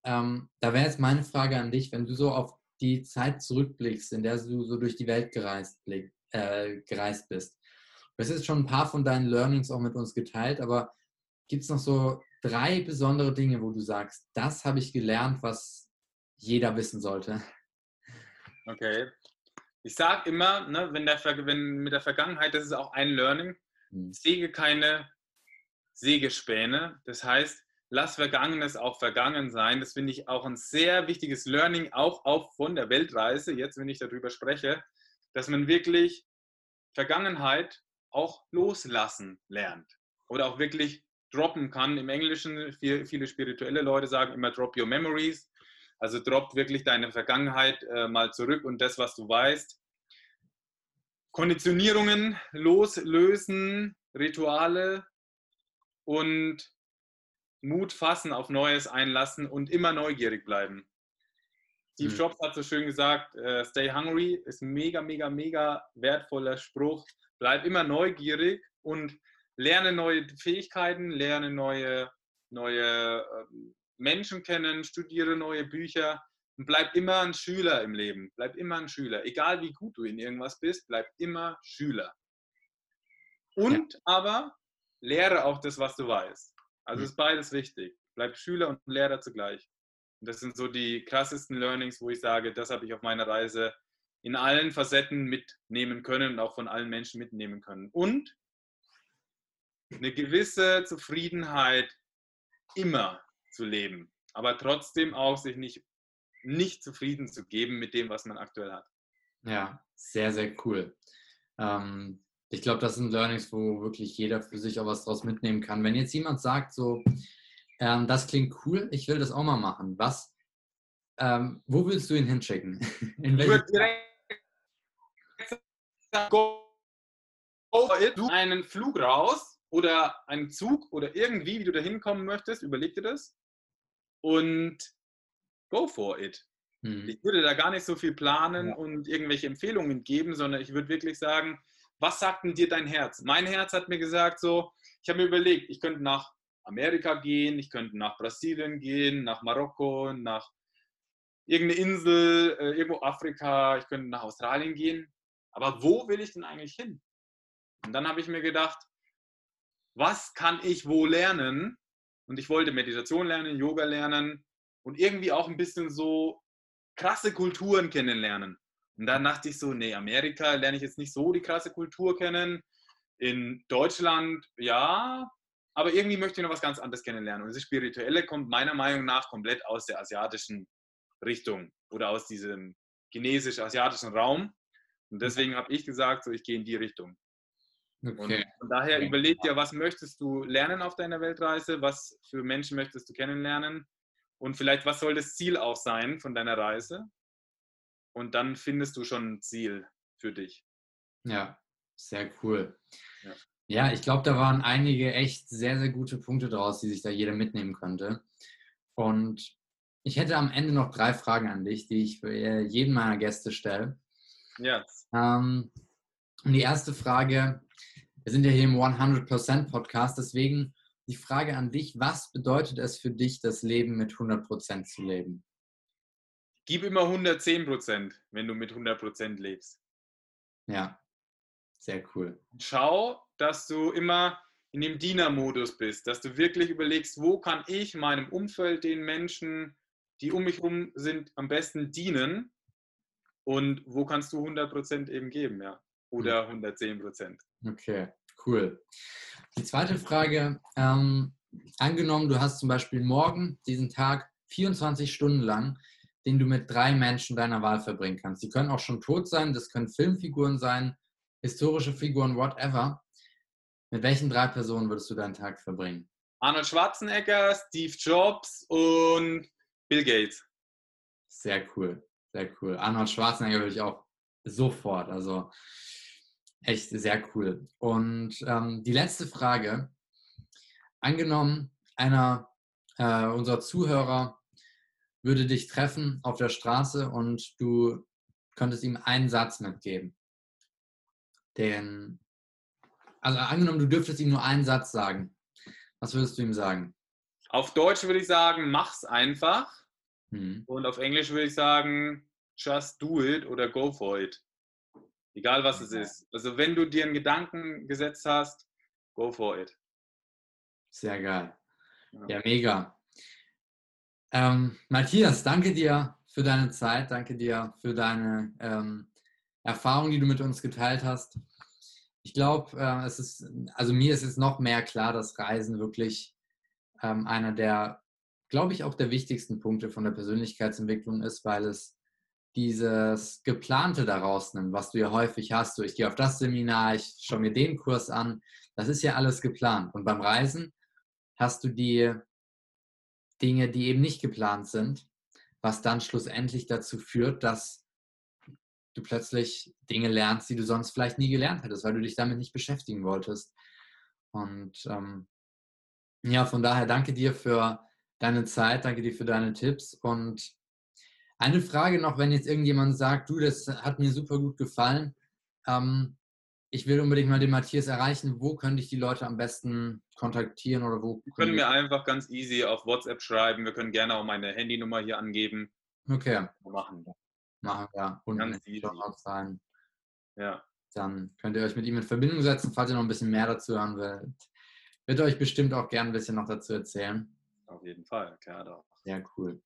Speaker 1: ähm, da wäre jetzt meine Frage an dich, wenn du so auf die Zeit zurückblickst, in der du so durch die Welt gereist, äh, gereist bist. Hast jetzt schon ein paar von deinen Learnings auch mit uns geteilt, aber gibt es noch so drei besondere Dinge, wo du sagst, das habe ich gelernt, was jeder wissen sollte?
Speaker 2: Okay. Ich sage immer, ne, wenn, der, wenn mit der Vergangenheit, das ist auch ein Learning, hm. säge keine Sägespäne. Das heißt, lass Vergangenes auch vergangen sein. Das finde ich auch ein sehr wichtiges Learning, auch, auch von der Weltreise, jetzt wenn ich darüber spreche, dass man wirklich Vergangenheit auch loslassen lernt oder auch wirklich droppen kann. Im Englischen, viele spirituelle Leute sagen immer drop your memories. Also drop wirklich deine Vergangenheit äh, mal zurück und das, was du weißt. Konditionierungen loslösen, Rituale und Mut fassen, auf Neues einlassen und immer neugierig bleiben. Steve mhm. Jobs hat so schön gesagt, uh, stay hungry ist ein mega, mega, mega wertvoller Spruch. Bleib immer neugierig und lerne neue Fähigkeiten, lerne neue, neue ähm, Menschen kennen, studiere neue Bücher und bleib immer ein Schüler im Leben. Bleib immer ein Schüler. Egal wie gut du in irgendwas bist, bleib immer Schüler. Und ja. aber lehre auch das, was du weißt. Also ist beides wichtig. Bleib Schüler und Lehrer zugleich. Und das sind so die krassesten Learnings, wo ich sage, das habe ich auf meiner Reise in allen Facetten mitnehmen können und auch von allen Menschen mitnehmen können. Und eine gewisse Zufriedenheit immer zu leben, aber trotzdem auch sich nicht, nicht zufrieden zu geben mit dem, was man aktuell hat.
Speaker 1: Ja, sehr, sehr cool. Ähm, ich glaube, das sind Learnings, wo wirklich jeder für sich auch was draus mitnehmen kann. Wenn jetzt jemand sagt, so, ähm, das klingt cool, ich will das auch mal machen, was, ähm, wo willst du ihn hinschicken? In
Speaker 2: go, go einen Flug raus oder einen Zug oder irgendwie, wie du da hinkommen möchtest, überleg dir das und go for it. Hm. Ich würde da gar nicht so viel planen ja. und irgendwelche Empfehlungen geben, sondern ich würde wirklich sagen, was sagt denn dir dein Herz? Mein Herz hat mir gesagt, so, ich habe mir überlegt, ich könnte nach Amerika gehen, ich könnte nach Brasilien gehen, nach Marokko, nach irgendeine Insel, äh, irgendwo Afrika, ich könnte nach Australien gehen. Aber wo will ich denn eigentlich hin? Und dann habe ich mir gedacht, was kann ich wo lernen? Und ich wollte Meditation lernen, Yoga lernen und irgendwie auch ein bisschen so krasse Kulturen kennenlernen. Und dann dachte ich so, nee, Amerika lerne ich jetzt nicht so die krasse Kultur kennen. In Deutschland, ja, aber irgendwie möchte ich noch was ganz anderes kennenlernen. Und das Spirituelle kommt meiner Meinung nach komplett aus der asiatischen Richtung oder aus diesem chinesisch-asiatischen Raum. Und deswegen habe ich gesagt, so ich gehe in die Richtung. Okay. Und von daher überleg dir, was möchtest du lernen auf deiner Weltreise, was für Menschen möchtest du kennenlernen und vielleicht was soll das Ziel auch sein von deiner Reise. Und dann findest du schon ein Ziel für dich.
Speaker 1: Ja, sehr cool. Ja, ja ich glaube, da waren einige echt sehr, sehr gute Punkte draus, die sich da jeder mitnehmen könnte. Und ich hätte am Ende noch drei Fragen an dich, die ich für jeden meiner Gäste stelle.
Speaker 2: Yes.
Speaker 1: Ähm, und die erste Frage, wir sind ja hier im 100% Podcast, deswegen die Frage an dich, was bedeutet es für dich, das Leben mit 100% zu leben?
Speaker 2: Gib immer 110%, wenn du mit 100% lebst.
Speaker 1: Ja, sehr cool.
Speaker 2: Schau, dass du immer in dem Dienermodus bist, dass du wirklich überlegst, wo kann ich meinem Umfeld, den Menschen, die um mich herum sind, am besten dienen und wo kannst du 100% eben geben, ja. Oder 110%.
Speaker 1: Okay, cool. Die zweite Frage, ähm, angenommen, du hast zum Beispiel morgen diesen Tag 24 Stunden lang, den du mit drei Menschen deiner Wahl verbringen kannst. Die können auch schon tot sein, das können Filmfiguren sein, historische Figuren, whatever. Mit welchen drei Personen würdest du deinen Tag verbringen?
Speaker 2: Arnold Schwarzenegger, Steve Jobs und Bill Gates.
Speaker 1: Sehr cool. Sehr cool. Arnold Schwarzenegger würde ich auch sofort. Also echt sehr cool. Und ähm, die letzte Frage. Angenommen, einer äh, unserer Zuhörer würde dich treffen auf der Straße und du könntest ihm einen Satz mitgeben. Den, also angenommen, du dürftest ihm nur einen Satz sagen. Was würdest du ihm sagen?
Speaker 2: Auf Deutsch würde ich sagen, mach's einfach. Hm. Und auf Englisch würde ich sagen, just do it oder go for it. Egal was es ist. Also wenn du dir einen Gedanken gesetzt hast, go for it.
Speaker 1: Sehr geil. Ja, mega. Ähm, Matthias, danke dir für deine Zeit, danke dir für deine ähm, Erfahrung, die du mit uns geteilt hast. Ich glaube, äh, es ist, also mir ist jetzt noch mehr klar, dass Reisen wirklich ähm, einer der, glaube ich, auch der wichtigsten Punkte von der Persönlichkeitsentwicklung ist, weil es dieses Geplante daraus nimmt, was du ja häufig hast, so ich gehe auf das Seminar, ich schaue mir den Kurs an, das ist ja alles geplant. Und beim Reisen hast du die Dinge, die eben nicht geplant sind, was dann schlussendlich dazu führt, dass du plötzlich Dinge lernst, die du sonst vielleicht nie gelernt hättest, weil du dich damit nicht beschäftigen wolltest. Und ähm, ja, von daher danke dir für deine Zeit, danke dir für deine Tipps und eine Frage noch, wenn jetzt irgendjemand sagt, du, das hat mir super gut gefallen. Ähm, ich will unbedingt mal den Matthias erreichen. Wo könnte ich die Leute am besten kontaktieren oder wo?
Speaker 2: Sie können mir einfach ganz easy auf WhatsApp schreiben. Wir können gerne auch meine Handynummer hier angeben.
Speaker 1: Okay.
Speaker 2: Machen.
Speaker 1: Machen wir. Und
Speaker 2: ganz easy.
Speaker 1: sein.
Speaker 2: Ja.
Speaker 1: Dann könnt ihr euch mit ihm in Verbindung setzen, falls ihr noch ein bisschen mehr dazu hören wollt. Wird euch bestimmt auch gerne ein bisschen noch dazu erzählen.
Speaker 2: Auf jeden Fall, klar doch.
Speaker 1: Sehr cool.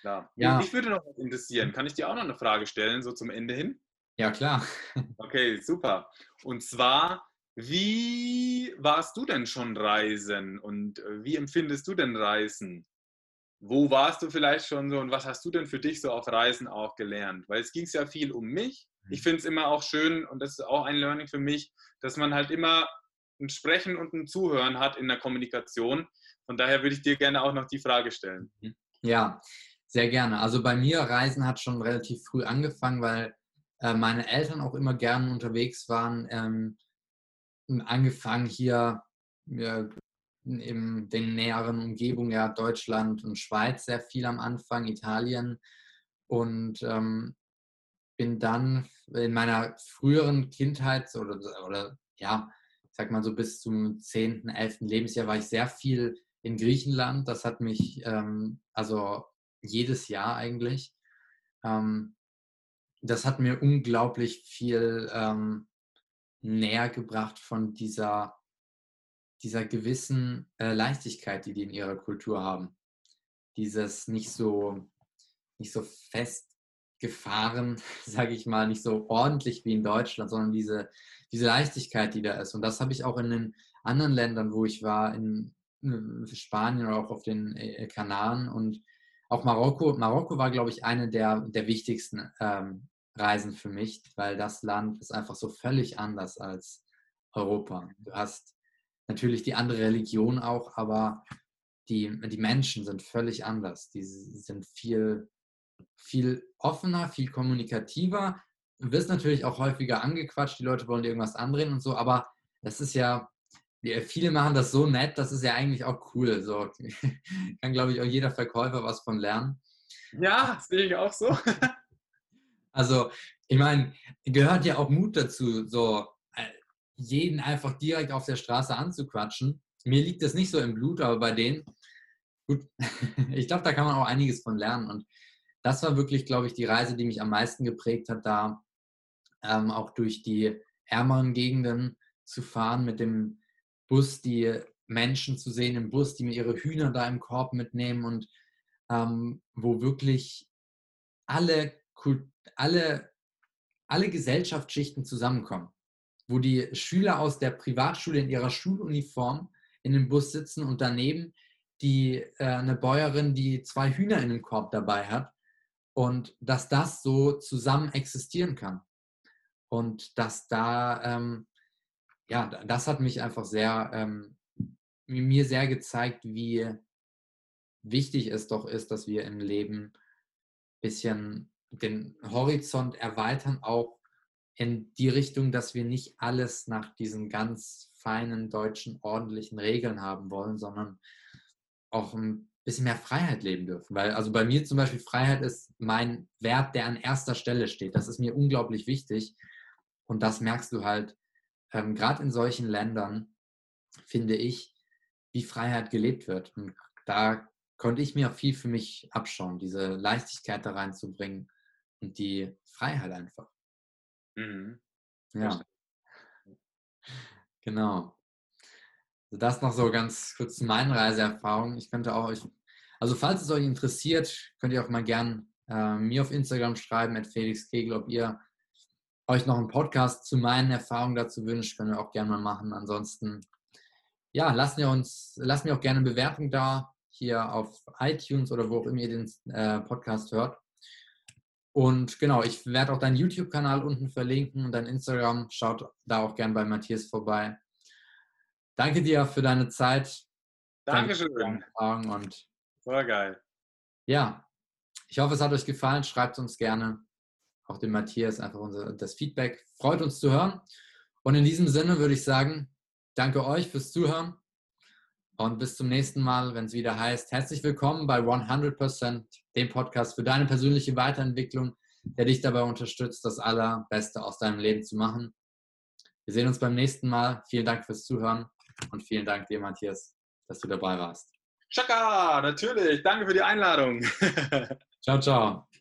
Speaker 2: Klar. Ja. Mich würde noch was interessieren. Kann ich dir auch noch eine Frage stellen, so zum Ende hin?
Speaker 1: Ja, klar.
Speaker 2: Okay, super. Und zwar, wie warst du denn schon reisen und äh, wie empfindest du denn Reisen? Wo warst du vielleicht schon so und was hast du denn für dich so auf Reisen auch gelernt? Weil es ging ja viel um mich. Ich mhm. finde es immer auch schön und das ist auch ein Learning für mich, dass man halt immer ein Sprechen und ein Zuhören hat in der Kommunikation. Von daher würde ich dir gerne auch noch die Frage stellen.
Speaker 1: Mhm. Ja, sehr gerne. Also bei mir, Reisen hat schon relativ früh angefangen, weil äh, meine Eltern auch immer gerne unterwegs waren. Ähm, angefangen hier ja, in den näheren Umgebungen, ja, Deutschland und Schweiz sehr viel am Anfang, Italien. Und ähm, bin dann in meiner früheren Kindheit oder, oder ja, ich sag mal so bis zum 10., 11. Lebensjahr war ich sehr viel in Griechenland. Das hat mich ähm, also jedes Jahr eigentlich. Ähm, das hat mir unglaublich viel ähm, näher gebracht von dieser, dieser gewissen äh, Leichtigkeit, die die in ihrer Kultur haben. Dieses nicht so, nicht so fest Gefahren, sage ich mal, nicht so ordentlich wie in Deutschland, sondern diese, diese Leichtigkeit, die da ist. Und das habe ich auch in den anderen Ländern, wo ich war, in, in Spanien oder auch auf den äh, Kanaren und auch Marokko. Marokko war, glaube ich, eine der, der wichtigsten ähm, Reisen für mich, weil das Land ist einfach so völlig anders als Europa. Du hast natürlich die andere Religion auch, aber die, die Menschen sind völlig anders. Die sind viel, viel offener, viel kommunikativer. Du wirst natürlich auch häufiger angequatscht, die Leute wollen dir irgendwas andrehen und so, aber das ist ja, viele machen das so nett, das ist ja eigentlich auch cool. So kann, glaube ich, auch jeder Verkäufer was von lernen.
Speaker 2: Ja, sehe ich auch so.
Speaker 1: also, ich meine, gehört ja auch Mut dazu, so äh, jeden einfach direkt auf der Straße anzuquatschen. Mir liegt das nicht so im Blut, aber bei denen, gut, ich glaube, da kann man auch einiges von lernen. Und das war wirklich, glaube ich, die Reise, die mich am meisten geprägt hat, da ähm, auch durch die ärmeren Gegenden zu fahren, mit dem Bus die Menschen zu sehen im Bus, die mir ihre Hühner da im Korb mitnehmen und ähm, wo wirklich alle, alle, alle Gesellschaftsschichten zusammenkommen. Wo die Schüler aus der Privatschule in ihrer Schuluniform in dem Bus sitzen und daneben die, äh, eine Bäuerin, die zwei Hühner in dem Korb dabei hat und dass das so zusammen existieren kann. Und dass da ähm, ja, das hat mich einfach sehr, ähm, mir sehr gezeigt, wie wichtig es doch ist, dass wir im Leben ein bisschen den Horizont erweitern, auch in die Richtung, dass wir nicht alles nach diesen ganz feinen deutschen ordentlichen Regeln haben wollen, sondern auch ein bisschen mehr Freiheit leben dürfen. Weil also bei mir zum Beispiel Freiheit ist mein Wert, der an erster Stelle steht. Das ist mir unglaublich wichtig. Und das merkst du halt ähm, gerade in solchen Ländern, finde ich, wie Freiheit gelebt wird. Und da konnte ich mir auch viel für mich abschauen, diese Leichtigkeit da reinzubringen und die Freiheit einfach. Mhm. Ja. Genau. Also das noch so ganz kurz zu meinen Reiseerfahrungen. Ich könnte auch euch, also falls es euch interessiert, könnt ihr auch mal gern äh, mir auf Instagram schreiben, at Felix Kegel, ob ihr euch noch einen Podcast zu meinen Erfahrungen dazu wünscht, können wir auch gerne mal machen. Ansonsten, ja, lasst mir uns, lasst mir auch gerne eine Bewertung da, hier auf iTunes oder wo auch immer ihr den äh, Podcast hört. Und genau, ich werde auch deinen YouTube-Kanal unten verlinken und dein Instagram. Schaut da auch gerne bei Matthias vorbei. Danke dir für deine Zeit.
Speaker 2: Dankeschön. Danke
Speaker 1: Fragen und
Speaker 2: Voll geil.
Speaker 1: Ja, ich hoffe, es hat euch gefallen. Schreibt uns gerne auch dem Matthias einfach unser, das Feedback. Freut uns zu hören. Und in diesem Sinne würde ich sagen, danke euch fürs Zuhören und bis zum nächsten Mal, wenn es wieder heißt, herzlich willkommen bei 100%, dem Podcast für deine persönliche Weiterentwicklung, der dich dabei unterstützt, das Allerbeste aus deinem Leben zu machen. Wir sehen uns beim nächsten Mal. Vielen Dank fürs Zuhören und vielen Dank dir, Matthias, dass du dabei warst.
Speaker 2: Chaka, natürlich. Danke für die Einladung.
Speaker 1: ciao, ciao.